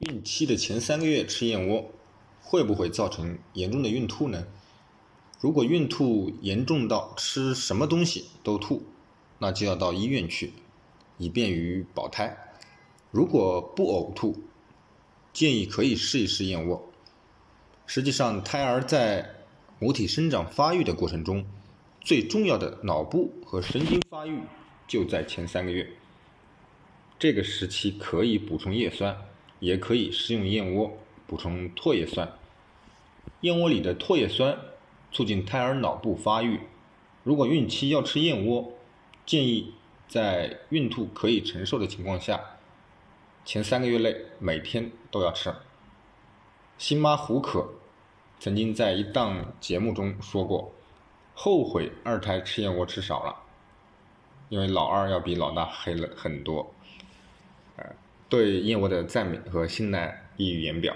孕期的前三个月吃燕窝，会不会造成严重的孕吐呢？如果孕吐严重到吃什么东西都吐，那就要到医院去，以便于保胎。如果不呕吐，建议可以试一试燕窝。实际上，胎儿在母体生长发育的过程中，最重要的脑部和神经发育就在前三个月。这个时期可以补充叶酸。也可以食用燕窝补充唾液酸。燕窝里的唾液酸促进胎儿脑部发育。如果孕期要吃燕窝，建议在孕吐可以承受的情况下，前三个月内每天都要吃。新妈胡可曾经在一档节目中说过，后悔二胎吃燕窝吃少了，因为老二要比老大黑了很多。对燕窝的赞美和信赖溢于言表。